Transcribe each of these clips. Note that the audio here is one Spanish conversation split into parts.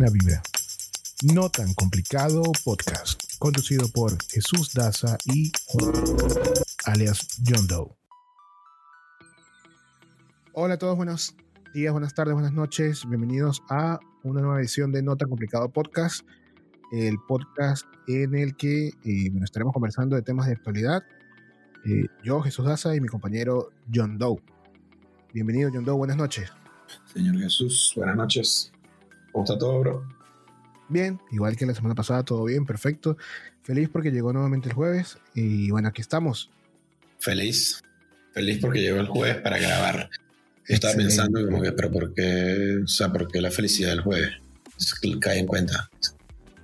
Buena vibra. No tan complicado podcast. Conducido por Jesús Daza y alias John Doe. Hola a todos, buenos días, buenas tardes, buenas noches. Bienvenidos a una nueva edición de No tan complicado podcast. El podcast en el que eh, bueno, estaremos conversando de temas de actualidad. Eh, yo, Jesús Daza, y mi compañero John Doe. Bienvenido, John Doe, buenas noches. Señor Jesús, buenas noches. ¿Cómo está todo, bro? Bien, igual que la semana pasada, todo bien, perfecto. Feliz porque llegó nuevamente el jueves y bueno, aquí estamos. Feliz, feliz porque llegó el jueves para grabar. Yo estaba pensando como que, pero ¿por qué? O sea, ¿por qué la felicidad del jueves? Cae en cuenta.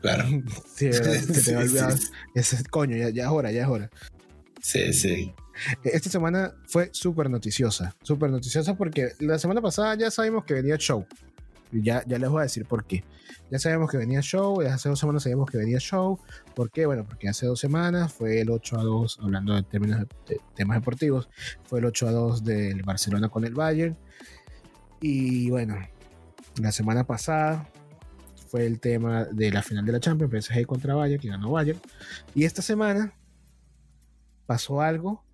Claro. sí, que te olvidas. Ese, coño, ya, ya es hora, ya es hora. Sí, sí. Esta semana fue súper noticiosa, súper noticiosa porque la semana pasada ya sabíamos que venía show. Ya, ya les voy a decir por qué. Ya sabíamos que venía show, ya hace dos semanas sabíamos que venía show. ¿Por qué? Bueno, porque hace dos semanas fue el 8 a 2, hablando de términos de temas deportivos, fue el 8 a 2 del Barcelona con el Bayern. Y bueno, la semana pasada fue el tema de la final de la Champions, PSG contra Bayern, que ganó Bayern. Y esta semana pasó algo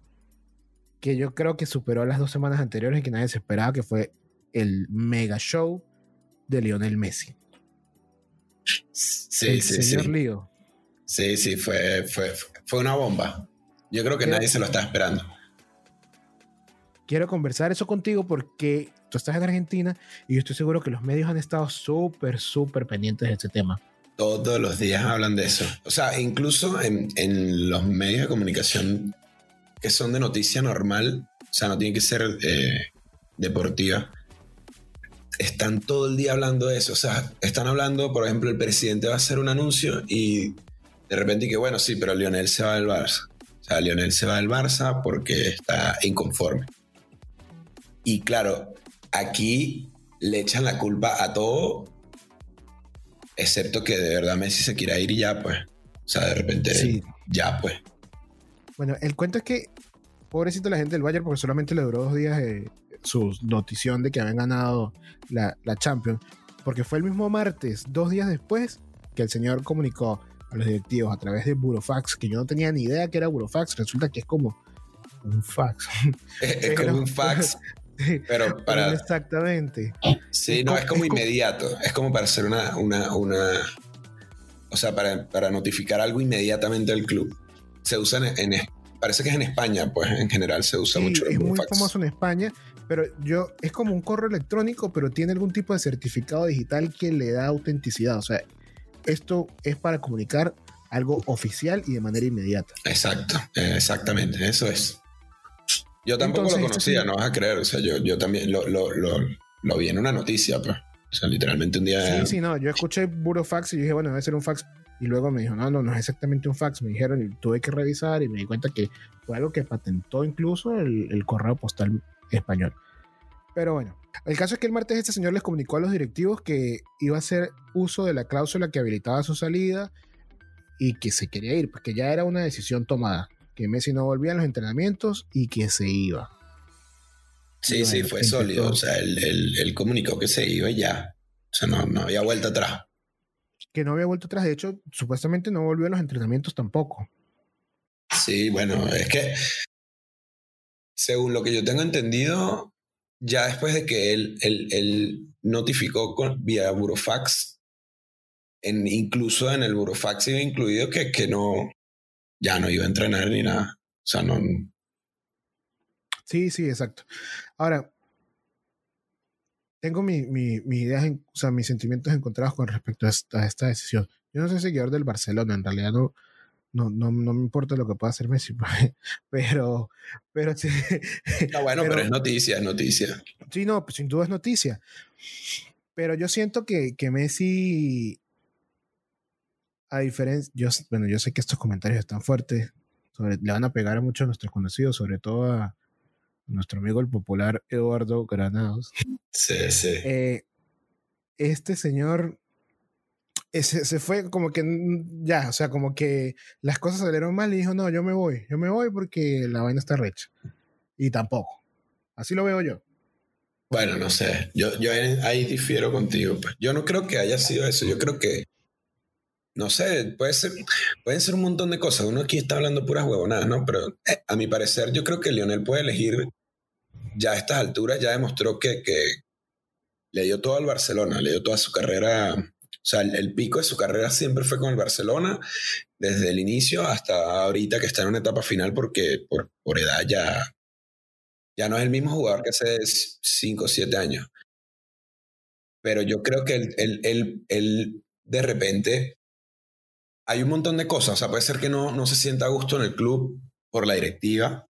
que yo creo que superó las dos semanas anteriores y que nadie se esperaba, que fue el mega show de Lionel Messi. Sí, el sí, señor sí. Lío. Sí, sí, fue, fue, fue una bomba. Yo creo que nadie se lo está esperando. Quiero conversar eso contigo porque tú estás en Argentina y yo estoy seguro que los medios han estado súper, súper pendientes de este tema. Todos los días hablan de eso. O sea, incluso en, en los medios de comunicación que son de noticia normal, o sea, no tiene que ser eh, deportiva, están todo el día hablando de eso. O sea, están hablando, por ejemplo, el presidente va a hacer un anuncio y de repente que, bueno, sí, pero Lionel se va del Barça. O sea, Lionel se va del Barça porque está inconforme. Y claro, aquí le echan la culpa a todo, excepto que de verdad Messi se quiera ir y ya, pues. O sea, de repente, Sí. ya, pues. Bueno, el cuento es que, pobrecito la gente del Bayern, porque solamente le duró dos días eh, su notición de que habían ganado la, la Champions, porque fue el mismo martes, dos días después, que el señor comunicó a los directivos a través de Burofax, que yo no tenía ni idea que era Burofax, resulta que es como un fax. Es, es como un fax, pero para... Exactamente. Sí, no, es es como- es inmediato. Es como para hacer una... una, una o sea, para, para notificar algo inmediatamente al club. Se usa en, en- Parece que es en España, pues en general se usa Sí, mucho el es muy famoso en España, pero yo es como un correo electrónico, pero tiene algún tipo de certificado digital que le da autenticidad. O sea, esto es para comunicar algo oficial y de manera inmediata. Exacto, eh, exactamente, eso es. Yo tampoco Entonces, lo este conocía, sí- no vas a creer. O sea, yo, yo también lo, lo, lo, lo vi en una noticia, pues. O sea, literalmente un día. Sí, sí, no. Yo escuché Burofax y yo dije, bueno, debe ser un fax. Y luego me dijo, no, no, no es exactamente un fax. Me dijeron y tuve que revisar y me di cuenta que fue algo que patentó incluso el, el correo postal español. Pero bueno, el caso es que el martes este señor les comunicó a los directivos que iba a hacer uso de la cláusula que habilitaba su salida y que se quería ir, porque ya era una decisión tomada, que Messi no volvía a los entrenamientos y que se iba. Sí, sí, fue sólido. O sea, él, él- él comunicó que se iba y ya. O sea, no, no había vuelta atrás. Que no había vuelto atrás, de hecho, supuestamente no volvió a los entrenamientos tampoco. Sí, bueno, es que. Según lo que yo tengo entendido, ya después de que él, él, él notificó con, vía Burofax, incluso en el Burofax iba incluido que, que no. Ya no iba a entrenar ni nada. O sea, no. Sí, sí, exacto. Ahora, tengo mi, mi- mis ideas, en- o sea, mis sentimientos encontrados con respecto a esta, a esta decisión. Yo no soy seguidor del Barcelona, en realidad no, no, no, no me importa lo que pueda hacer Messi, pero, pero sí, No, bueno, pero, Pero- es noticia, es noticia. sí, no, pues sin duda es noticia. Pero yo siento que, que Messi, a diferencia, yo, bueno, yo sé que estos comentarios están fuertes, sobre, le van a pegar a muchos de nuestros conocidos, sobre todo a nuestro amigo el popular Eduardo Granados. Sí, sí. Eh, este señor eh, se, se fue como que mm, ya, o sea, como que las cosas salieron mal y dijo, no, yo me voy, yo me voy porque la vaina está recha. Y tampoco. Así lo veo yo. Bueno, no sé. Yo, yo ahí difiero contigo. Pues. Yo no creo que haya sido eso. Yo creo que. No sé, puede ser, pueden ser un montón de cosas. Uno aquí está hablando puras huevonadas, ¿no? Pero eh, a mi parecer, yo creo que Lionel puede elegir. Ya a estas alturas ya demostró que, que le dio todo al Barcelona, le dio toda su carrera. O sea, el, pico de su carrera siempre fue con el Barcelona, desde el inicio hasta ahorita que está en una etapa final, porque por, por edad ya, ya no es el mismo jugador que hace 5 o 7 años. Pero yo creo que él, él, de repente hay un montón de cosas. O sea, puede ser que no, no se sienta a gusto en el club por la directiva.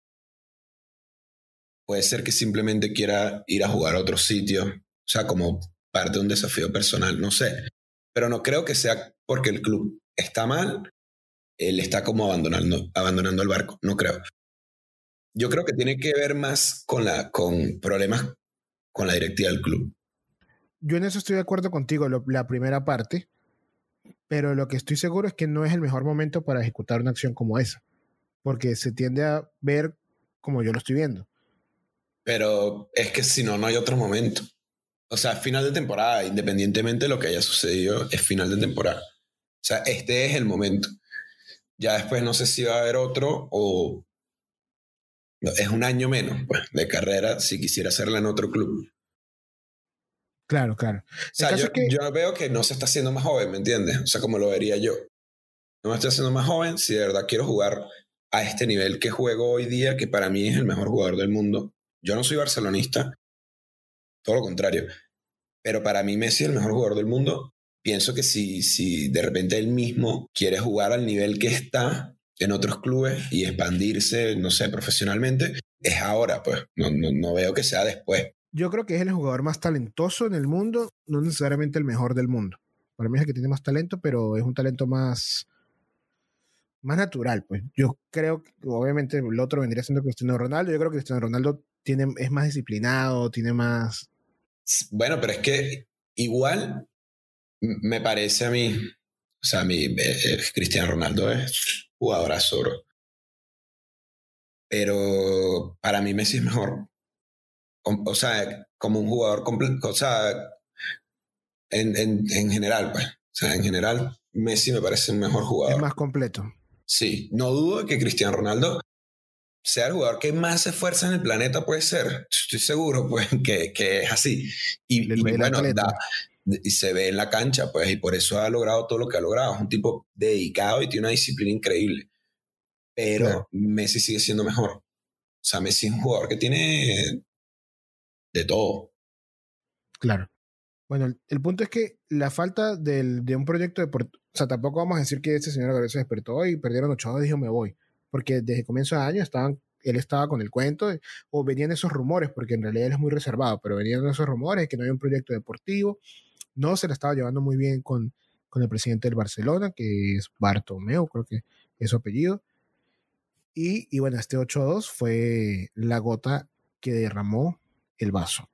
Puede ser que simplemente quiera ir a jugar a otro sitio. O sea, como parte de un desafío personal, no sé. Pero no creo que sea porque el club está mal, él está como abandonando, abandonando el barco. No creo. Yo creo que tiene que ver más con, la, con problemas con la directiva del club. Yo en eso estoy de acuerdo contigo, la primera parte, pero lo que estoy seguro es que no es el mejor momento para ejecutar una acción como esa, porque se tiende a ver como yo lo estoy viendo. Pero es que si no, no hay otro momento. O sea, final de temporada, independientemente de lo que haya sucedido, es final de temporada. O sea, este es el momento. Ya después no sé si va a haber otro o es un año menos pues, de carrera si quisiera hacerla en otro club. Claro, claro. O sea, yo, yo, veo que no se está haciendo más joven, ¿me entiendes? O sea, como lo vería yo. No me estoy haciendo más joven si de verdad quiero jugar a este nivel que juego hoy día, que para mí es el mejor jugador del mundo. Yo no soy barcelonista, todo lo contrario. Pero para mí Messi es el mejor jugador del mundo. Pienso que si, si de repente él mismo quiere jugar al nivel que está, en otros clubes y expandirse, no sé, profesionalmente, es ahora, pues. No, no, veo que sea después. Yo creo que es el jugador más talentoso en el mundo, no necesariamente el mejor del mundo. Para mí es el que tiene más talento, pero es un talento más, más natural, pues. Yo creo que obviamente el otro vendría siendo Cristiano Ronaldo. Yo creo que Cristiano Ronaldo tiene, es más disciplinado, tiene más. Bueno, pero es que igual me parece a mí, o sea, a mí, eh, eh, Cristiano Ronaldo es jugadorazo, bro. Pero para mí Messi es mejor. O, sea, como un jugador completo, o sea, en, en, en, general, pues. O sea, en general, Messi me parece un mejor jugador. Es más completo. Sí, no dudo que Cristiano Ronaldo sea el jugador que más se esfuerza en el planeta, puede ser. Estoy seguro, pues, que, que es así. Y, y bueno, da, y se ve en la cancha, pues, y por eso ha logrado todo lo que ha logrado. Es un tipo dedicado y tiene una disciplina increíble. Pero Messi sigue siendo mejor. O sea, Messi es un jugador que tiene de todo. Claro. Bueno, el, punto es que la falta del, de un proyecto de... O sea, tampoco vamos a decir que este señor Gabriel se despertó y perdieron ocho y dijo me voy. Porque desde comienzo de año estaban él estaba con el cuento, o venían esos rumores, porque en realidad él es muy reservado, pero venían esos rumores de que no había un proyecto deportivo, no se la estaba llevando muy bien con, con el presidente del Barcelona, que es Bartomeu, creo que es su apellido. Y, y bueno, este 8-2 fue la gota que derramó el vaso.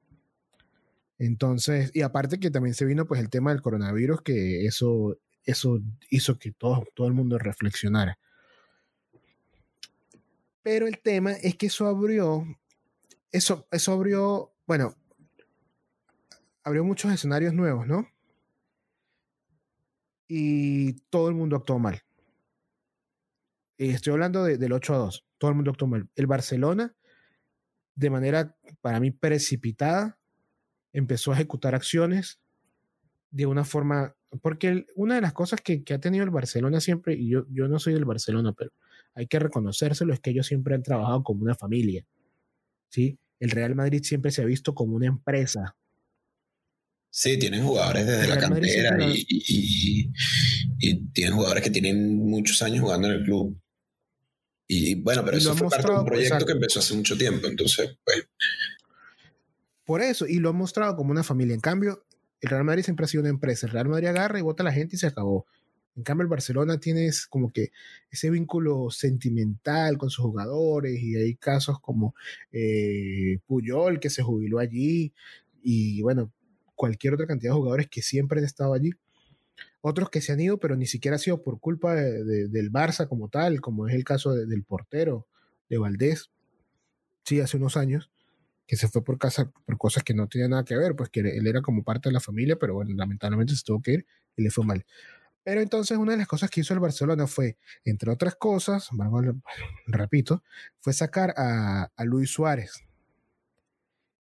Entonces, y aparte que también se vino pues el tema del coronavirus, que eso, eso hizo que todo, todo el mundo reflexionara. Pero el tema es que eso abrió, eso, eso abrió, bueno, abrió muchos escenarios nuevos, ¿no? Y todo el mundo actuó mal. Y estoy hablando del 8 a 2. Todo el mundo actuó mal. El Barcelona, de manera para mí precipitada, empezó a ejecutar acciones de una forma. Porque una de las cosas que, ha tenido el Barcelona siempre, y yo, yo no soy del Barcelona, pero hay que reconocérselo, es que ellos siempre han trabajado como una familia. ¿sí? El Real Madrid siempre se ha visto como una empresa, Sí, tienen jugadores desde la cantera y, tienen jugadores que tienen muchos años jugando en el club. Y bueno, pero eso fue parte de un proyecto que empezó hace mucho tiempo, entonces, pues. Por eso, y lo han mostrado como una familia. En cambio, el Real Madrid siempre ha sido una empresa. El Real Madrid agarra y vota a la gente y se acabó. En cambio, el Barcelona tiene como que ese vínculo sentimental con sus jugadores y hay casos como eh, Puyol que se jubiló allí y bueno, cualquier otra cantidad de jugadores que siempre han estado allí. Otros que se han ido, pero ni siquiera ha sido por culpa del Barça como tal, como es el caso del portero de Valdés, sí, hace unos años. que se fue por casa por cosas que no tenían nada que ver, pues que él era como parte de la familia, pero bueno, lamentablemente se tuvo que ir y le fue mal. Pero entonces una de las cosas que hizo el Barcelona fue, entre otras cosas, repito, fue sacar a, Luis Suárez.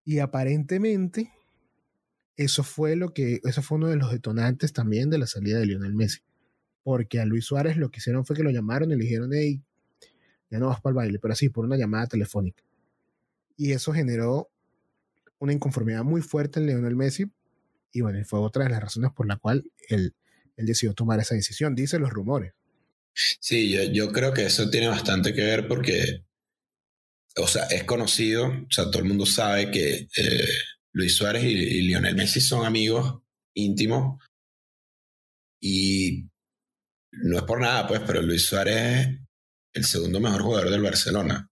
Y aparentemente eso fue lo que, eso fue uno de los detonantes también de la salida de Lionel Messi. Porque a Luis Suárez lo que hicieron fue que lo llamaron y le dijeron, hey, ya no vas para el baile, pero así, por una llamada telefónica. Y eso generó una inconformidad muy fuerte en Lionel Messi. Y bueno, fue otra de las razones por la cual él él decidió tomar esa decisión, dicen los rumores. Sí, yo, creo que eso tiene bastante que ver porque, o sea, es conocido, o sea, todo el mundo sabe que eh, Luis Suárez y, Lionel Messi son amigos íntimos y no es por nada, pues, pero Luis Suárez es el segundo mejor jugador del Barcelona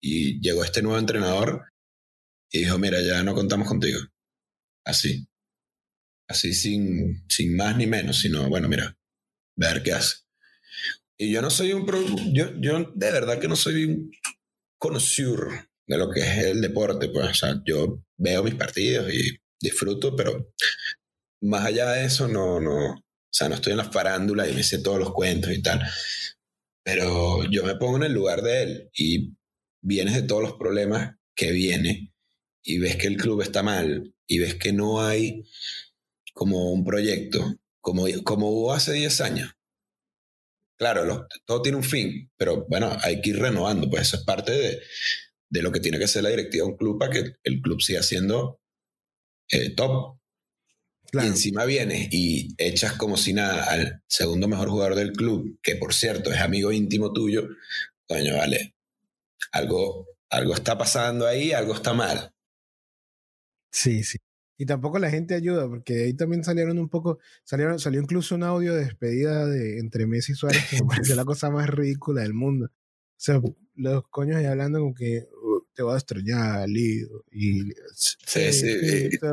y llegó este nuevo entrenador y dijo, mira, ya no contamos contigo. Así así sin, sin más ni menos, sino, bueno, mira, ver qué hace. Y yo no soy un... yo, yo de verdad que no soy un conocedor de lo que es el deporte, pues, o sea, yo veo mis partidos y disfruto, pero más allá de eso, no, no, o sea, no estoy en la farándula y me sé todos los cuentos y tal. Pero yo me pongo en el lugar de él y vienes de todos los problemas que viene y ves que el club está mal y ves que no hay como un proyecto, como, como hubo hace 10 años. Claro, todo tiene un fin, pero bueno, hay que ir renovando, pues eso es parte de, de lo que tiene que ser la directiva de un club para que el club siga siendo eh, top. Y encima vienes y echas como si nada al segundo mejor jugador del club, que por cierto es amigo íntimo tuyo, coño, vale, algo, algo está pasando ahí, algo está mal. Sí, sí. Y tampoco la gente ayuda, porque ahí también salieron un poco, salieron, salió incluso un audio de despedida de entre Messi y Suárez, que me parece la cosa más ridícula del mundo. O sea, los coños ahí hablando como que uh, te voy a extrañar, Lido. Y, sí, sí.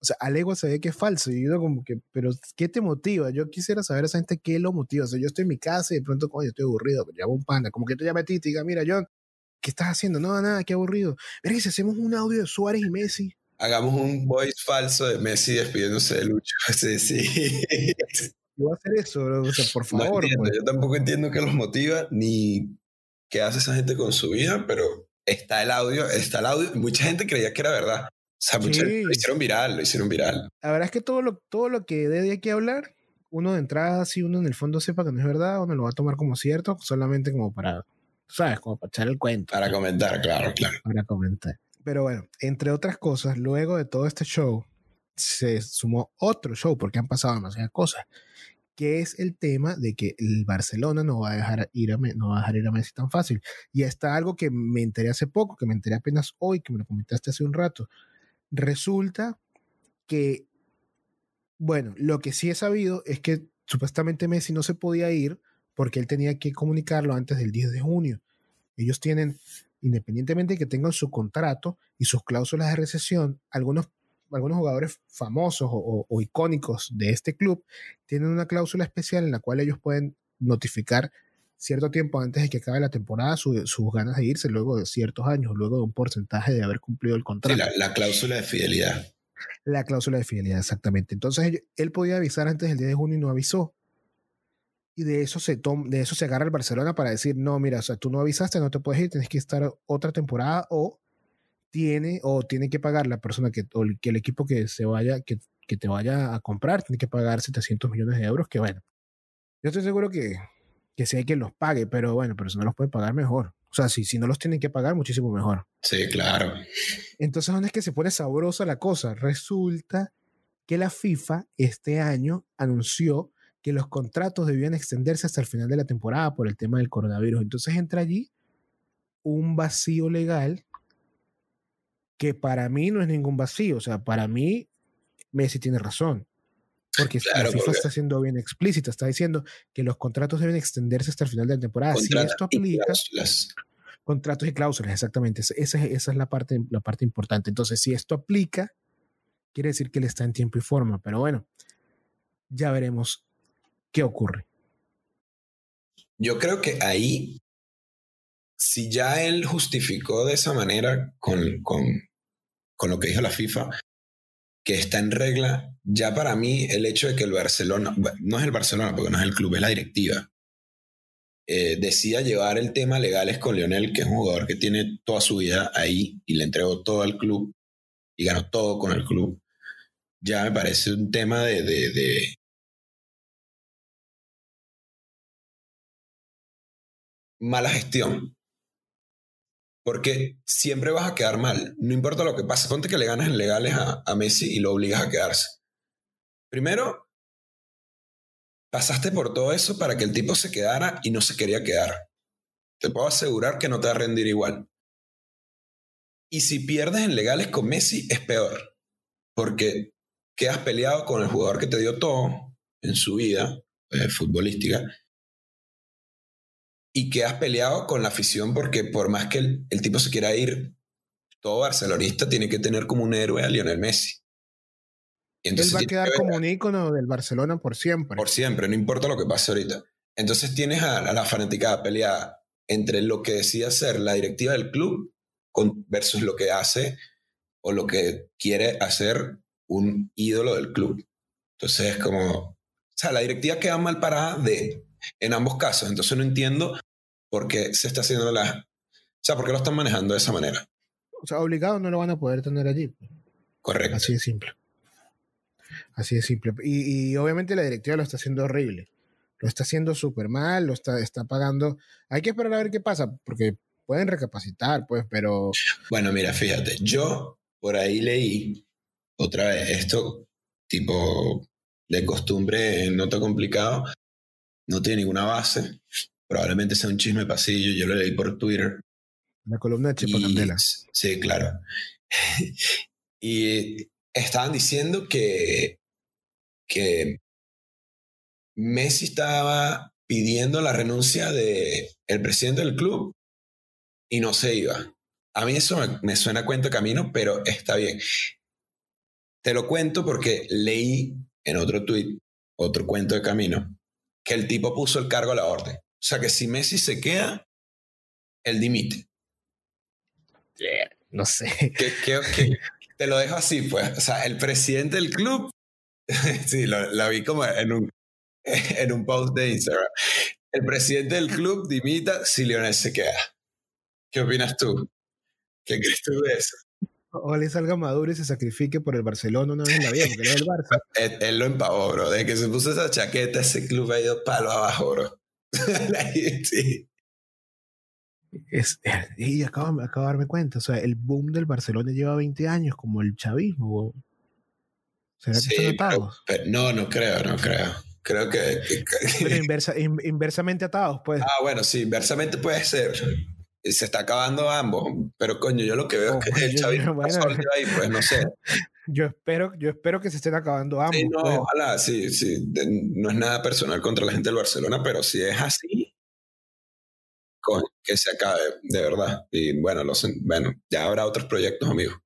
o sea, Alegua se ve que es falso. Y yo como que, pero ¿qué te motiva? Yo quisiera saber a esa gente qué lo motiva. O sea, yo estoy en mi casa y de pronto, coño, estoy aburrido, pero llamo un panda. Como que tú llamas a ti y diga, mira, John, ¿qué estás haciendo? No, nada, qué aburrido. Verga, si hacemos un audio de Suárez y Messi. Hagamos un voice falso de Messi despidiéndose de Lucho. Sí, sí. Yo voy a hacer eso, O sea, por favor. Pues. Yo tampoco entiendo qué los motiva ni qué hace esa gente con su vida, pero está el audio, está el audio. Mucha gente creía que era verdad. O sea, mucha gente lo hicieron viral, lo hicieron viral. La verdad es que todo lo, todo lo que dé de aquí hablar, uno de entrada, si uno en el fondo sepa que no es verdad, uno lo va a tomar como cierto, solamente como para ¿sabes? Como para echar el cuento. Para comentar, claro, claro. Para comentar. Pero bueno, entre otras cosas, luego de todo este show, se sumó otro show porque han pasado demasiadas cosas, que es el tema de que el Barcelona no va a dejar ir a, no va a dejar ir a Messi tan fácil. Y está algo que me enteré hace poco, que me enteré apenas hoy, que me lo comentaste hace un rato. Resulta que, bueno, lo que sí he sabido es que supuestamente Messi no se podía ir porque él tenía que comunicarlo antes del 10 de junio. Ellos tienen, independientemente de que tengan su contrato y sus cláusulas de recesión, algunos, algunos jugadores famosos o, icónicos de este club tienen una cláusula especial en la cual ellos pueden notificar cierto tiempo antes de que acabe la temporada sus ganas de irse luego de ciertos años, luego de un porcentaje de haber cumplido el contrato. la, la, cláusula de fidelidad. La cláusula de fidelidad, exactamente. Entonces él podía avisar antes del 10 de junio y no avisó y de eso se de eso se agarra el Barcelona para decir, no, mira, o sea, tú no avisaste, no te puedes ir, tienes que estar otra temporada o tiene o tiene que pagar la persona que o que el equipo que se vaya que, que te vaya a comprar tiene que pagar 700 millones de euros, que bueno. Yo estoy seguro que que sí hay quien los pague, pero bueno, pero si no los puede pagar mejor. O sea, si, si no los tienen que pagar, muchísimo mejor. Sí, claro. Entonces, ¿dónde es que se pone sabrosa la cosa? Resulta que la FIFA este año anunció que los contratos debían extenderse hasta el final de la temporada por el tema del coronavirus. Entonces entra allí un vacío legal que para mí no es ningún vacío. O sea, para mí Messi tiene razón. Porque la FIFA está siendo bien explícita, está diciendo que los contratos deben extenderse hasta el final de la temporada. Si esto aplica, contratos y cláusulas, exactamente. Esa, esa es la parte, la parte importante. Entonces, si esto aplica, quiere decir que él está en tiempo y forma. Pero bueno, ya veremos ¿qué ocurre? Yo creo que ahí si ya él justificó de esa manera con, con, con lo que dijo la FIFA, que está en regla, ya para mí el hecho de que el Barcelona, no es el Barcelona porque no es el club, es la directiva, eh, decía llevar el tema legales con Lionel, que es un jugador que tiene toda su vida ahí y le entregó todo al club y ganó todo con el club, ya me parece un tema de mala gestión. Porque siempre vas a quedar mal. No importa lo que pase. Ponte que le ganas en legales a, a Messi y lo obligas a quedarse. Primero, pasaste por todo eso para que el tipo se quedara y no se quería quedar. Te puedo asegurar que no te va a rendir igual. Y si pierdes en legales con Messi, es peor. Porque quedas peleado con el jugador que te dio todo en su vida eh, futbolística y que has peleado con la afición porque por más que el, el, tipo se quiera ir, todo barcelonista tiene que tener como un héroe a Lionel Messi. Y entonces Él va a quedar como un ícono del Barcelona por siempre. Por siempre, no importa lo que pase ahorita. Entonces tienes a, a la fanaticada peleada entre lo que decía ser la directiva del club con, versus lo que hace o lo que quiere hacer un ídolo del club. Entonces es como, o sea, la directiva queda mal parada de, en ambos casos. Entonces no entiendo por qué se está haciendo la... O sea, por qué lo están manejando de esa manera. O sea, obligado no lo van a poder tener allí. Correcto. Así de simple. Así de simple. Y, y obviamente la directiva lo está haciendo horrible. Lo está haciendo súper mal, lo está, está pagando. Hay que esperar a ver qué pasa, porque pueden recapacitar, pues, pero... Bueno, mira, fíjate, yo por ahí leí otra vez esto, tipo de costumbre, no tan complicado, no tiene ninguna base, probablemente sea un chisme pasillo, yo lo leí por Twitter. La columna de Chepo Candela. Sí, claro. y estaban diciendo que, que Messi estaba pidiendo la renuncia del el presidente del club y no se iba. A mí eso me, me suena a cuento camino, pero está bien. Te lo cuento porque leí en otro tweet, otro cuento de camino, que el tipo puso el cargo a la orden. O sea que si Messi se queda, él dimite. No sé. ¿Qué, qué, qué? Te lo dejo así, pues. O sea, el presidente del club, sí, lo, lo, vi como en un, en un post de Instagram. El presidente del club dimita si Lionel se queda. ¿Qué opinas tú? ¿Qué crees tú de eso? Ojalá salga Maduro y se sacrifique por el Barcelona una vez en la vida, porque no es el Barça. él, él, lo empavó, bro. Desde que se puso esa chaqueta, ese club ha ido palo abajo, bro. sí. Es, y acabo, acabo de darme cuenta, o sea, el boom del Barcelona lleva 20 años, como el chavismo. ¿Será que están atados? Pero, pero, no, no creo, no creo. Creo que. que, que... Pero inversa, in, inversamente atados, pues. Ah, bueno, sí, inversamente puede ser. Se está acabando ambos, pero coño, yo lo que veo oh, es que el chavismo bueno, ahí, pues no sé. Yo espero, yo espero que se estén acabando ambos. Sí, no, pues. ojalá, sí, sí. No es nada personal contra la gente del Barcelona, pero si es así, con, que se acabe, de verdad. Y bueno, los, bueno, ya habrá otros proyectos, amigos.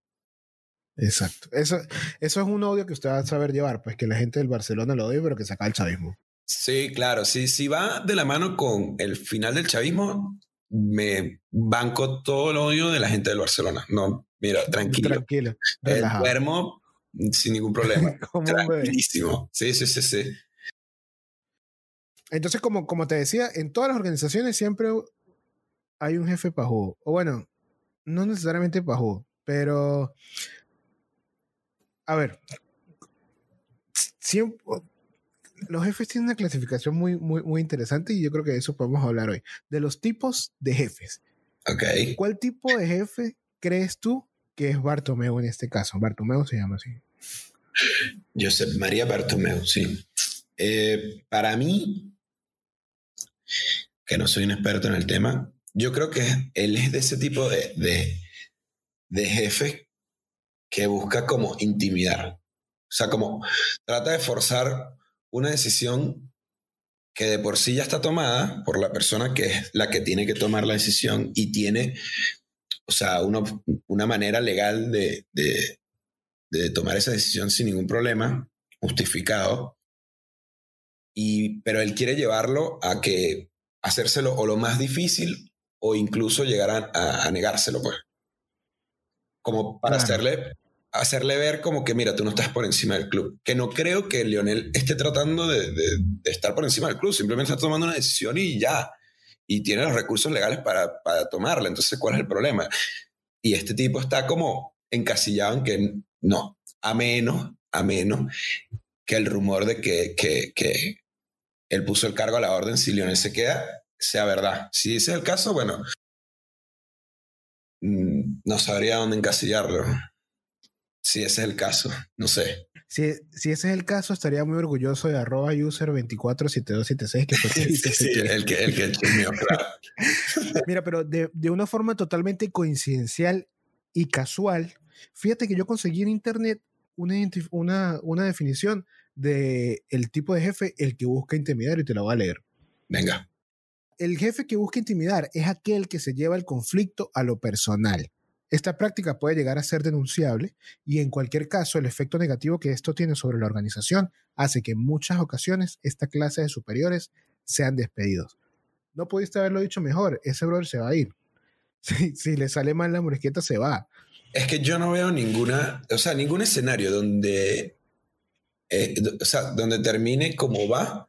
Exacto. Eso, eso es un odio que usted va a saber llevar, pues que la gente del Barcelona lo odia, pero que se acabe el chavismo. Sí, claro. Sí, si va de la mano con el final del chavismo, me banco todo el odio de la gente del Barcelona. No, mira, tranquilo. Tranquilo. Eh, duermo sin ningún problema. Tranquilísimo. Sí, sí, sí, sí. Entonces, como, como te decía, en todas las organizaciones siempre hay un jefe pajudo. O bueno, no necesariamente pajudo, pero... A ver, siempre, los jefes tienen una clasificación muy, muy, muy interesante y yo creo que de eso podemos hablar hoy. De los tipos de jefes. Ok. ¿Cuál tipo de jefe crees tú que es Bartomeu en este caso? Bartomeu se llama así. Josep María Bartomeu, sí. Eh, para mí, que no soy un experto en el tema, yo creo que él es de ese tipo de, de, de jefe que busca como intimidar. O sea, como trata de forzar una decisión que de por sí ya está tomada por la persona que es la que tiene que tomar la decisión y tiene, o sea, una, una manera legal de, de, de, tomar esa decisión sin ningún problema, justificado. Y, pero él quiere llevarlo a que hacérselo o lo más difícil o incluso llegar a, negárselo, pues. Como para hacerle, hacerle ver como que, mira, tú no estás por encima del club. Que no creo que Lionel esté tratando de, estar por encima del club, simplemente está tomando una decisión y ya. Y tiene los recursos legales para, para tomarla. Entonces, ¿cuál es el problema? Y este tipo está como encasillado en que no, a menos, a menos que el rumor de que, que, que él puso el cargo a la orden si Lionel se queda sea verdad. Si ese es el caso, bueno, mm, no sabría dónde encasillarlo. Si ese es el caso, no sé. Si, si ese es el caso, estaría muy orgulloso de arroba user 247276, que fue sí, el que, el que claro. Mira, pero de, de, una forma totalmente coincidencial y casual, fíjate que yo conseguí en internet una, una, una definición de el tipo de jefe el que busca intimidar y te la voy a leer. Venga el jefe que busca intimidar es aquel que se lleva el conflicto a lo personal. Esta práctica puede llegar a ser denunciable y en cualquier caso el efecto negativo que esto tiene sobre la organización hace que en muchas ocasiones esta clase de superiores sean despedidos. No pudiste haberlo dicho mejor, ese brother se va a ir. Si, le sale mal la morisqueta, se va. Es que yo no veo ninguna, o sea, ningún escenario donde, eh, o sea, donde termine como va,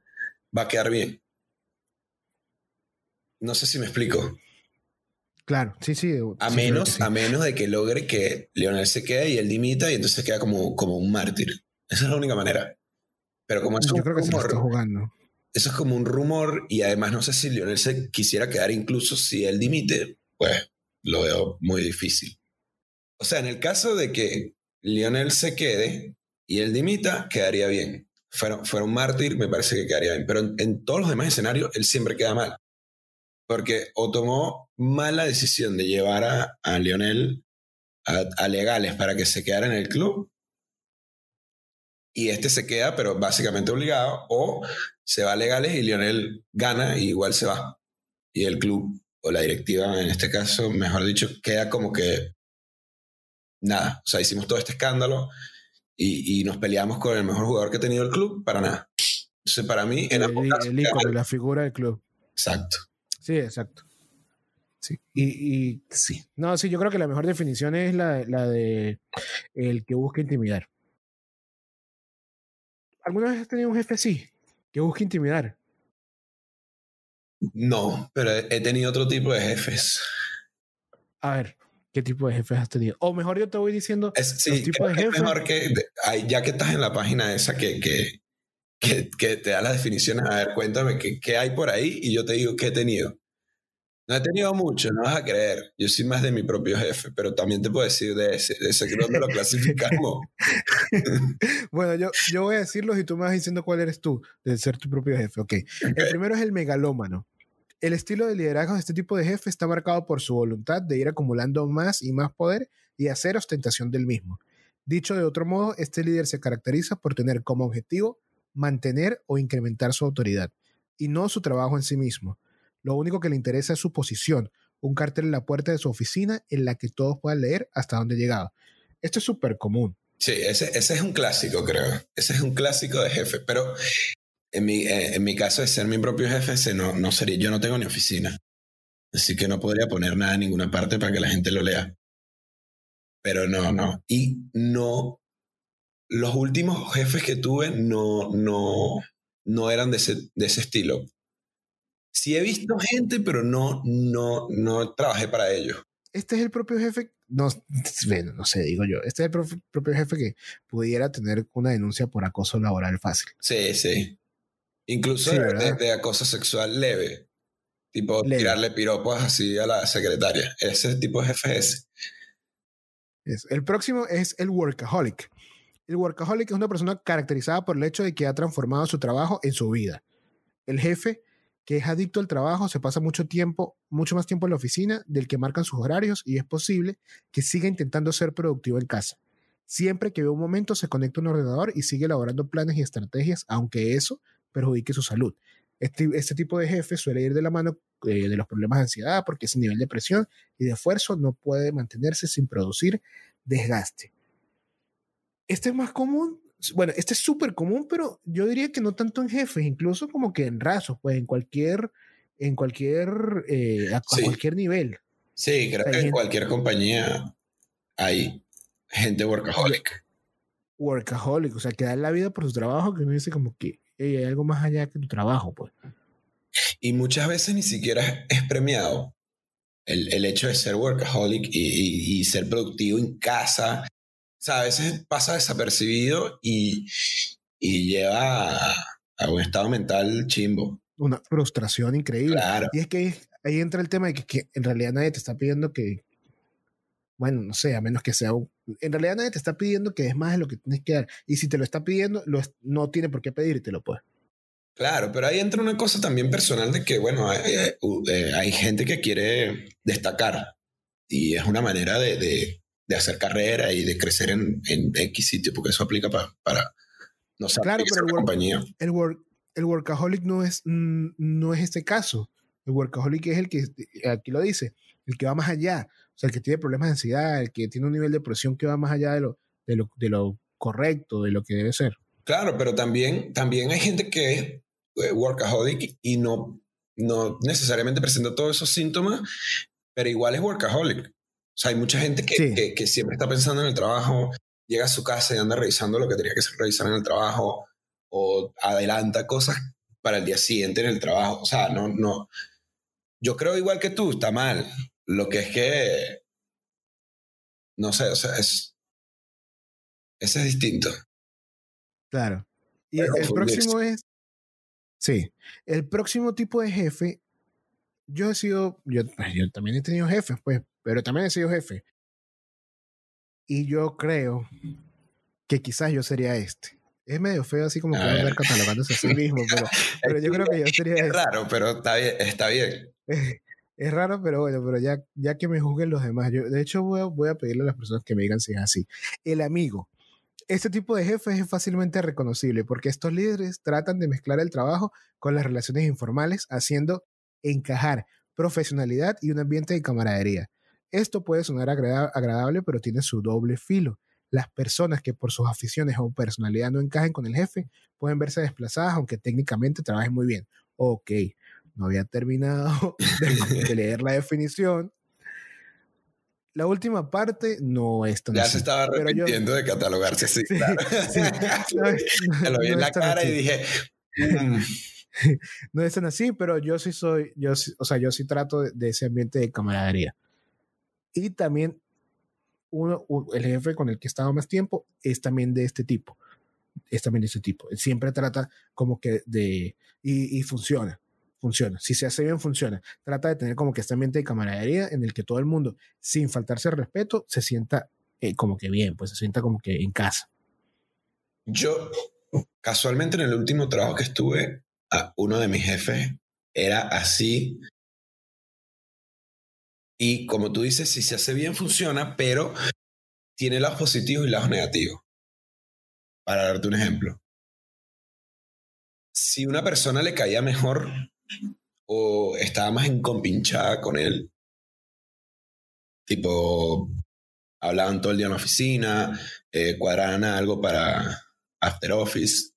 va a quedar bien. No sé si me explico. Claro, sí, sí. A, menos, a menos de que logre que Leonel se quede y él dimita y entonces queda como, como un mártir. Esa es la única manera. Pero como es Yo creo que se está jugando. Eso es como un rumor y además no sé si Lionel se quisiera quedar incluso si él dimite, pues lo veo muy difícil. O sea, en el caso de que Lionel se quede y él dimita, quedaría bien. Fuera, fuera un mártir, me parece que quedaría bien. Pero en, en todos los demás escenarios, él siempre queda mal porque o tomó mala decisión de llevar a, a Lionel a, legales para que se quedara en el club y este se queda, pero básicamente obligado, o se va a legales y Lionel gana y igual se va. Y el club, o la directiva en este caso, mejor dicho, queda como que nada. O sea, hicimos todo este escándalo y, nos peleamos con el mejor jugador que ha tenido el club para nada. Entonces, para mí, en el, la figura del club. Exacto. Sí, exacto. Sí. Y, sí. No, sí, yo creo que la mejor definición es la, la de el que busca intimidar. ¿Alguna vez has tenido un jefe así? Que busca intimidar. No, pero he tenido otro tipo de jefes. A ver, ¿qué tipo de jefes has tenido? O mejor yo te voy diciendo es, sí, de jefes. mejor que, ya que estás en la página esa que, que, que, te da las definiciones. A ver, cuéntame qué, qué hay por ahí y yo te digo qué he tenido. No he tenido mucho, no vas a creer. Yo soy más de mi propio jefe, pero también te puedo decir de ese, de ese que donde lo clasificamos. bueno, yo, yo voy a decirlos y tú me vas diciendo cuál eres tú, de ser tu propio jefe. ok. El primero es el megalómano. El estilo de liderazgo de este tipo de jefe está marcado por su voluntad de ir acumulando más y más poder y hacer ostentación del mismo. Dicho de otro modo, este líder se caracteriza por tener como objetivo mantener o incrementar su autoridad, y no su trabajo en sí mismo. Lo único que le interesa es su posición, un cartel en la puerta de su oficina en la que todos puedan leer hasta dónde llegado. Esto es súper común. Sí, ese, es un clásico, creo. Ese es un clásico de jefe, pero en mi, eh, en mi caso de ser mi propio jefe, no, no sería, yo no tengo ni oficina. Así que no podría poner nada en ninguna parte para que la gente lo lea. Pero no, no. Y no los últimos jefes que tuve no, no, no eran de ese, de ese estilo. Sí he visto gente, pero no, no, no trabajé para ellos. Este es el propio jefe, no, bueno, no sé, digo yo, este es el propio jefe que pudiera tener una denuncia por acoso laboral fácil. Sí, sí. Incluso de, acoso sexual leve. Tipo, tirarle piropos así a la secretaria. Ese tipo de jefe es. El próximo es el workaholic. El workaholic es una persona caracterizada por el hecho de que ha transformado su trabajo en su vida. El jefe, que es adicto al trabajo, se pasa mucho tiempo, mucho más tiempo en la oficina del que marcan sus horarios y es posible que siga intentando ser productivo en casa. Siempre que ve un momento se conecta a un ordenador y sigue elaborando planes y estrategias, aunque eso perjudique su salud. Este, este tipo de jefe suele ir de la mano eh, de los problemas de ansiedad porque ese nivel de presión y de esfuerzo no puede mantenerse sin producir desgaste. Este es más común, bueno, este es súper común, pero yo diría que no tanto en jefes, incluso como que en rasos, pues en cualquier en cualquier, eh, a, cualquier nivel. Sí, creo que en cualquier compañía hay gente workaholic. Workaholic, o sea, que da la vida por su trabajo, que uno dice como que hay algo más allá que tu trabajo, pues. Y muchas veces ni siquiera es premiado el, el hecho de ser workaholic y, y, ser productivo en casa. O sea, a veces pasa desapercibido y, y lleva a, a, un estado mental chimbo. Una frustración increíble. Claro. Y es que ahí entra el tema de que, que, en realidad nadie te está pidiendo que, bueno, no sé, a menos que sea un, en realidad nadie te está pidiendo que es más de lo que tienes que dar. Y si te lo está pidiendo, lo, no tiene por qué pedírtelo, pues. Claro, pero ahí entra una cosa también personal de que, bueno, hay, eh, gente que quiere destacar y es una manera de, de, hacer carrera y de crecer en, en X sitio, porque eso aplica para, para no sé, claro, pero el, compañía. El, work, el workaholic no es, no es este caso. El workaholic es el que, aquí lo dice, el que va más allá, o sea, el que tiene problemas de ansiedad, el que tiene un nivel de presión que va más allá de lo, de lo, de lo correcto, de lo que debe ser. Claro, pero también, también hay gente que es eh, workaholic y no, no necesariamente presenta todos esos síntomas, pero igual es workaholic. O sea, hay mucha gente que, que, siempre está pensando en el trabajo, llega a su casa y anda revisando lo que tenía que revisar en el trabajo o adelanta cosas para el día siguiente en el trabajo. O sea, no, no. Yo creo igual que tú, está mal. Lo que es que. No sé, o sea, es. Ese es distinto. Claro. Y el próximo es. Sí. El próximo tipo de jefe. Yo he sido. Yo, pues, yo también he tenido jefes, pues. Pero también he sido jefe. Y yo creo que quizás yo sería este. Es medio feo así como que andar catalogándose a sí mismo, pero, pero yo creo que yo sería Es este. raro, pero está bien. Está bien. Es, raro, pero bueno, pero ya, ya que me juzguen los demás. Yo, de hecho, voy a, voy a pedirle a las personas que me digan si es así. El amigo. Este tipo de jefes es fácilmente reconocible porque estos líderes tratan de mezclar el trabajo con las relaciones informales, haciendo encajar profesionalidad y un ambiente de camaradería. Esto puede sonar agradable, pero tiene su doble filo. Las personas que por sus aficiones o personalidad no encajen con el jefe pueden verse desplazadas, aunque técnicamente trabajen muy bien. Ok, no había terminado de, leer la definición. La última parte no es tan Ya se estaba arrepintiendo de catalogarse así, claro. lo vi en la cara y dije... Mm". no es tan así, pero yo sí soy, yo o sea, yo sí trato de ese ambiente de camaradería. Y también uno, el jefe con el que he estado más tiempo es también de este tipo. Es también de este tipo. Siempre trata como que de... Y, funciona. Funciona. Si se hace bien, funciona. Trata de tener como que este ambiente de camaradería en el que todo el mundo, sin faltarse el respeto, se sienta eh, como que bien, pues se sienta como que en casa. Yo, casualmente en el último trabajo que estuve, uno de mis jefes era así y como tú dices, si se hace bien funciona, pero tiene lados positivos y lados negativos. Para darte un ejemplo. Si una persona le caía mejor o estaba más encompinchada con él, tipo, hablaban todo el día en la oficina, eh, cuadraban algo para After Office,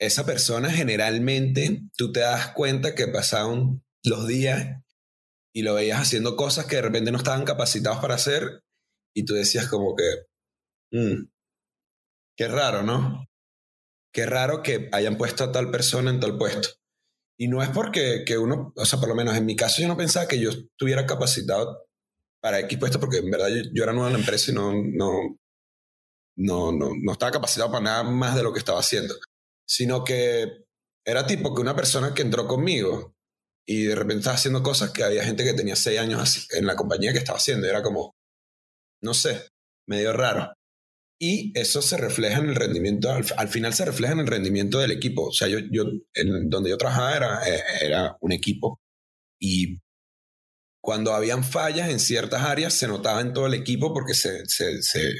esa persona generalmente tú te das cuenta que pasaban los días y lo veías haciendo cosas que de repente no estaban capacitados para hacer y tú decías como que, mm, qué raro, ¿no? Qué raro que hayan puesto a tal persona en tal puesto. Y no es porque que uno, o sea, por lo menos en mi caso yo no pensaba que yo estuviera capacitado para X puesto porque en verdad yo, era nuevo en la empresa y no, no, no, no, no estaba capacitado para nada más de lo que estaba haciendo. Sino que era tipo que una persona que entró conmigo y de repente estaba haciendo cosas que había gente que tenía seis años en la compañía que estaba haciendo. Era como, no sé, medio raro. Y eso se refleja en el rendimiento, al, final se refleja en el rendimiento del equipo. O sea, yo, yo en donde yo trabajaba era, eh, era un equipo y cuando habían fallas en ciertas áreas se notaba en todo el equipo porque se, se, se,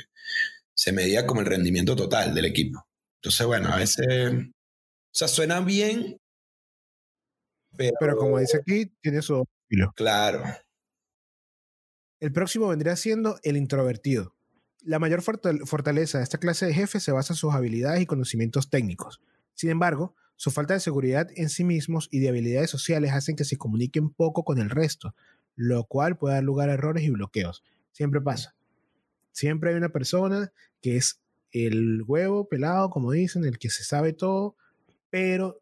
se medía como el rendimiento total del equipo. Entonces, bueno, a veces, o sea, suena bien, pero, como dice aquí, tiene su estilo. Claro. El próximo vendría siendo el introvertido. La mayor fortaleza de esta clase de jefe se basa en sus habilidades y conocimientos técnicos. Sin embargo, Su falta de seguridad en sí mismos y de habilidades sociales hacen que se comuniquen poco con el resto, lo cual puede dar lugar a errores y bloqueos. Siempre pasa. Siempre hay una persona que es el huevo pelado, como dicen, el que se sabe todo, pero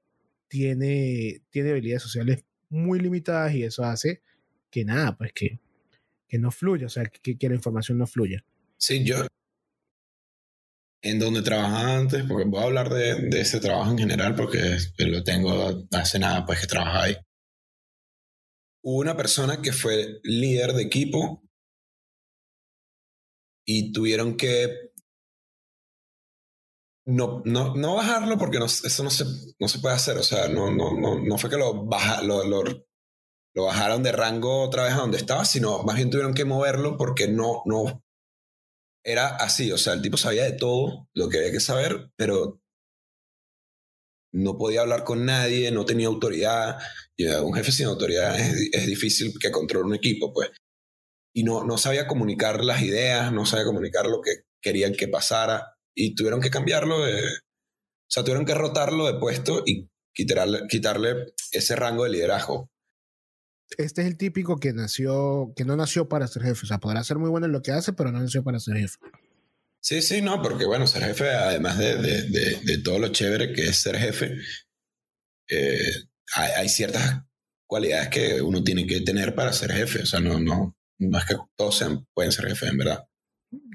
tiene, tiene habilidades sociales muy limitadas y eso hace que nada, pues que, que no fluya, o sea, que, que la información no fluya. Sí, yo en donde trabajaba antes, porque voy a hablar de, de ese trabajo en general porque lo tengo hace nada, pues que trabaja ahí. Hubo una persona que fue líder de equipo y tuvieron que no, no, no bajarlo porque no, eso no se, no se puede hacer. O sea, no, no, no, no fue que lo, baja, lo, lo, bajaron de rango otra vez a donde estaba, sino más bien tuvieron que moverlo porque no, no. Era así, o sea, el tipo sabía de todo lo que había que saber, pero no podía hablar con nadie, no tenía autoridad. Y un jefe sin autoridad es, es difícil que controle un equipo, pues. Y no, no sabía comunicar las ideas, no sabía comunicar lo que querían que pasara y tuvieron que cambiarlo de, o sea, tuvieron que rotarlo de puesto y quitarle, quitarle ese rango de liderazgo. Este es el típico que nació, que no nació para ser jefe. O sea, podrá ser muy bueno en lo que hace, pero no nació para ser jefe. Sí, sí, no, porque bueno, ser jefe, además de, de, de, de todo lo chévere que es ser jefe, eh, hay, hay, ciertas cualidades que uno tiene que tener para ser jefe. O sea, no, no, no es que todos sean, pueden ser jefes, en verdad.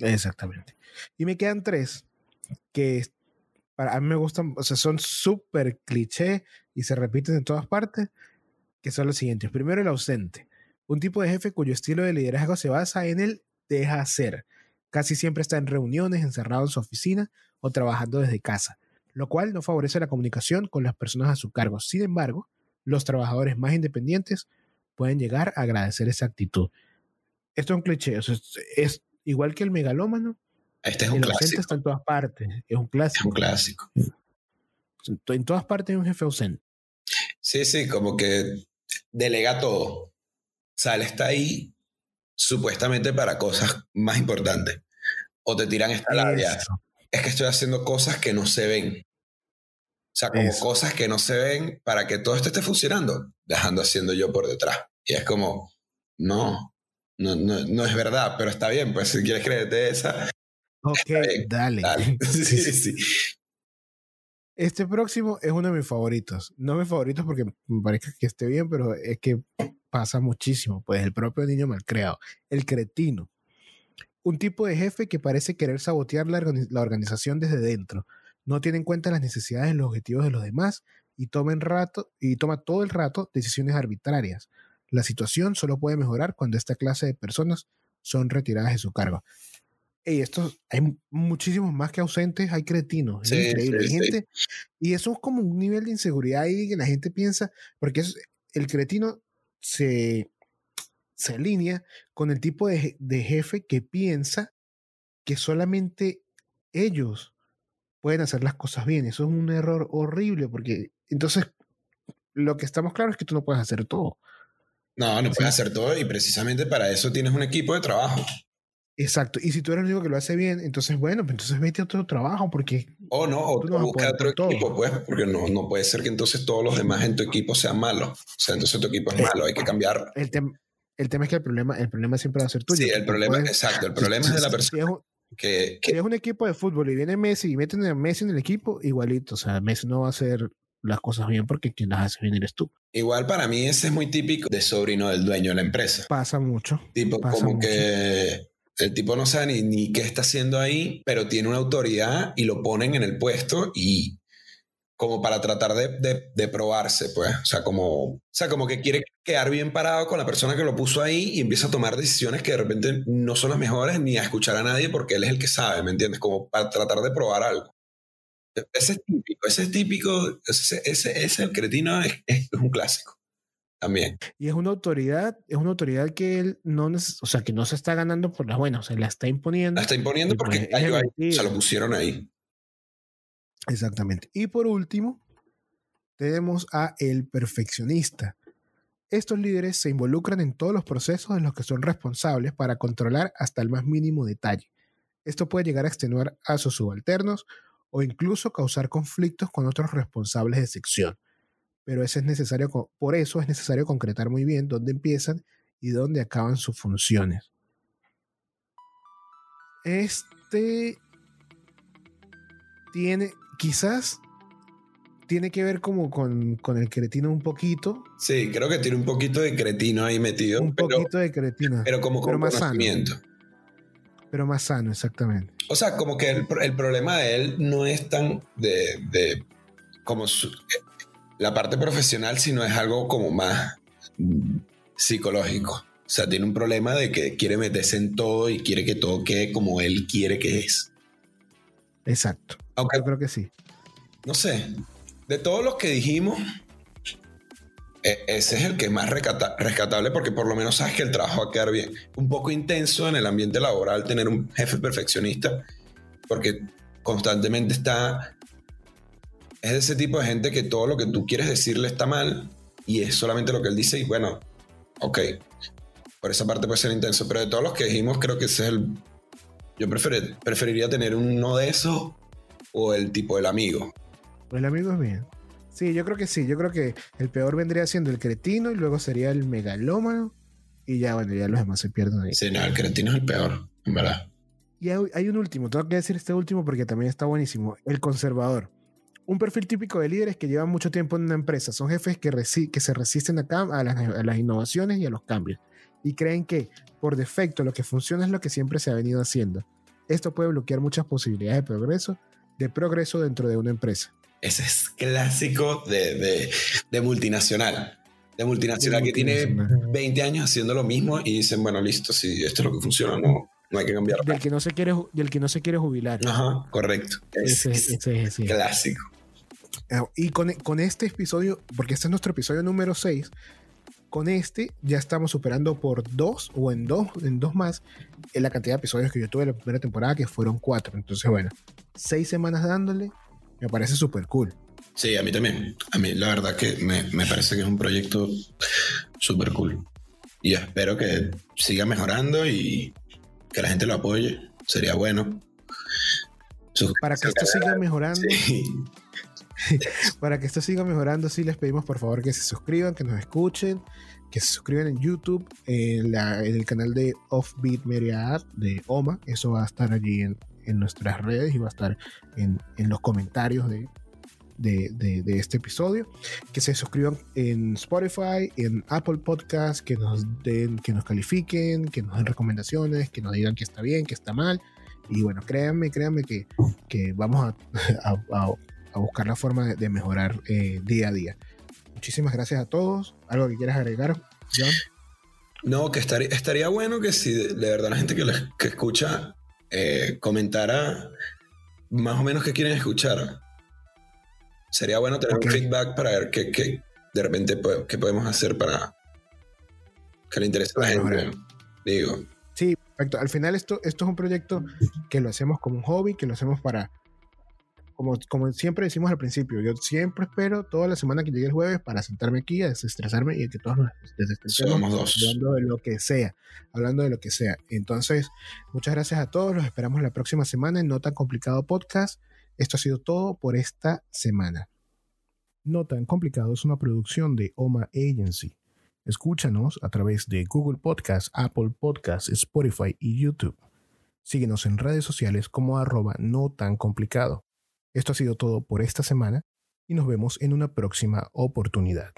Exactamente. Y me quedan tres que para mí me gustan, o sea, son súper cliché y se repiten en todas partes, que son los siguientes. Primero, el ausente. Un tipo de jefe cuyo estilo de liderazgo se basa en el deja hacer. Casi siempre está en reuniones, encerrado en su oficina o trabajando desde casa, lo cual no favorece la comunicación con las personas a su cargo. Sin embargo, los trabajadores más independientes pueden llegar a agradecer esa actitud. Esto es un cliché, o sea, es igual que el megalómano, este es un el clásico. ausente está en todas partes. Es un clásico. Es un clásico. En todas partes hay un jefe ausente. Sí, sí, como que delega todo. O sea, él está ahí supuestamente para cosas más importantes. O te tiran esta labia. Es que estoy haciendo cosas que no se ven. O sea, como Eso. cosas que no se ven para que todo esto esté funcionando, dejando haciendo yo por detrás. Y es como, no, no, no, no es verdad, pero está bien, pues si quieres creerte esa, Ok, dale. dale. Sí, Sí. Este próximo es uno de mis favoritos. No mis favoritos porque me parece que esté bien, pero es que pasa muchísimo. Pues el propio niño malcriado. El cretino. Un tipo de jefe que parece querer sabotear la, la organización desde dentro. No tiene en cuenta las necesidades y los objetivos de los demás y toma, en rato, y toma todo el rato decisiones arbitrarias. La situación solo puede mejorar cuando esta clase de personas son retiradas de su cargo. Ey, estos, hay muchísimos más que ausentes, hay cretinos. Es increíble. sí, hay sí. gente, y eso es como un nivel de inseguridad ahí que la gente piensa, porque es, el cretino se, se alinea con el tipo de, de jefe que piensa que solamente ellos pueden hacer las cosas bien. Eso es un error horrible, porque entonces lo que estamos claros es que tú no puedes hacer todo. No, no puedes hacer todo y precisamente para eso tienes un equipo de trabajo. Exacto. Y si tú eres el único que lo hace bien, entonces, bueno, pues entonces vete a otro trabajo, porque O no, o no busca otro todo. equipo, pues, porque no, no puede ser que entonces todos los demás en tu equipo sean malos. O sea, entonces tu equipo es Eh, malo, hay que cambiar. el, tem- el tema es que el problema, el problema siempre va a ser tuyo. Sí, el problema, puedes- exacto, el si- problema es de la persona Si es, un, que, si que es un equipo de fútbol y viene Messi y meten a Messi en el equipo, igualito. O sea, Messi no va a hacer las cosas bien porque quien las hace bien eres tú. igual para mí ese es muy típico de sobrino del dueño de la empresa. Pasa mucho. Tipo, Pasa como mucho. que el tipo no sabe ni, ni qué está haciendo ahí, pero tiene una autoridad y lo ponen en el puesto y como para tratar de, de, probarse, pues. O sea, como, o sea, como que quiere quedar bien parado con la persona que lo puso ahí y empieza a tomar decisiones que de repente no son las mejores ni a escuchar a nadie porque él es el que sabe, ¿me entiendes? Como para tratar de probar algo. Ese es típico, ese es típico, ese, ese, ese el cretino es, es un clásico también. Y es una autoridad, es una autoridad que él no, o sea, que no se está ganando por las buenas, o sea, la está imponiendo. La está imponiendo porque pues, ahí, se lo pusieron ahí. Exactamente. Y por último, tenemos a el perfeccionista. Estos líderes se involucran en todos los procesos en los que son responsables para controlar hasta el más mínimo detalle. Esto puede llegar a extenuar a sus subalternos o incluso causar conflictos con otros responsables de sección. Pero eso es necesario, por eso es necesario concretar muy bien dónde empiezan y dónde acaban sus funciones. Este tiene, quizás tiene que ver como con, el cretino un poquito. Sí, creo que tiene un poquito de cretino ahí metido. Un poquito de cretino. Pero como con más conocimiento. Sano. Pero más sano, exactamente. O sea, como que el, problema de él no es tan de, como la parte profesional, sino es algo como más psicológico. O sea, tiene un problema de que quiere meterse en todo y quiere que todo quede como él quiere que es. Exacto. Aunque, Yo creo que sí. No sé, de todos los que dijimos, e, ese es el que es más rescatable porque por lo menos sabes que el trabajo va a quedar bien. Un poco intenso en el ambiente laboral tener un jefe perfeccionista porque constantemente está... Es de ese tipo de gente que todo lo que tú quieres decirle está mal y es solamente lo que él dice y bueno, ok. Por esa parte puede ser intenso, pero de todos los que dijimos creo que ese es el... Yo preferiría tener uno de esos o el tipo del amigo. El amigo es bien. Sí, yo creo que sí. Yo creo que el peor vendría siendo el cretino y luego sería el megalómano. Y ya, bueno, ya los demás se pierden ahí. Sí, no, el cretino es el peor, en verdad. Y hay, un último, tengo que decir este último porque también está buenísimo. El conservador. Un perfil típico de líderes que llevan mucho tiempo en una empresa. Son jefes que, que se resisten a, a, las, a las innovaciones y a los cambios. Y creen que, por defecto, lo que funciona es lo que siempre se ha venido haciendo. Esto puede bloquear muchas posibilidades de progreso, de progreso dentro de una empresa. Ese es clásico de, multinacional. De multinacional que tiene 20 años haciendo lo mismo y dicen, bueno, listo, si esto es lo que funciona, no, no hay que cambiar. Del que no se quiere, del que no se quiere jubilar. Ajá, correcto. Ese, es clásico. Ah, y con, con, este episodio, porque este es nuestro episodio número 6, con este ya estamos superando por dos o en dos, en dos más en la cantidad de episodios que yo tuve en la primera temporada, que fueron cuatro. Entonces, bueno, seis semanas dándole me parece súper cool. Sí, a mí también. A mí la verdad que me, parece que es un proyecto súper cool. Y espero que siga mejorando y que la gente lo apoye. Sería bueno. para que esto siga mejorando. para que esto siga mejorando, sí les pedimos por favor que se suscriban, que nos escuchen, que se suscriban en YouTube, en, el canal de Offbeat Media de OMA. Eso va a estar allí en, en nuestras redes y va a estar en, los comentarios de, de, este episodio. Que se suscriban en Spotify, en Apple Podcast, que nos den, que nos califiquen, que nos den recomendaciones, que nos digan que está bien, que está mal. Y bueno, créanme, créanme que, que vamos a, a, buscar la forma de, mejorar eh, día a día. Muchísimas gracias a todos. ¿Algo que quieras agregar, John? No, que estaría, estaría bueno que si de, verdad la gente que, que escucha eh, comentara más o menos qué quieren escuchar. Sería bueno tener un feedback para ver qué, de repente qué podemos hacer para que le interese a la gente. Digo. Sí, perfecto. Al final esto, esto es un proyecto que lo hacemos como un hobby, que lo hacemos para como, siempre decimos al principio, yo siempre espero toda la semana que llegue el jueves para sentarme aquí a desestresarme y que todos nos desestresemos hablando de lo que sea, hablando de lo que sea. Entonces, muchas gracias a todos, los esperamos la próxima semana en No Tan Complicado Podcast. Esto ha sido todo por esta semana. No Tan Complicado es una producción de OMA Agency. Escúchanos a través de Google Podcast, Apple Podcast, Spotify y YouTube. Síguenos en redes sociales como arroba no tan complicado. Esto ha sido todo por esta semana y nos vemos en una próxima oportunidad.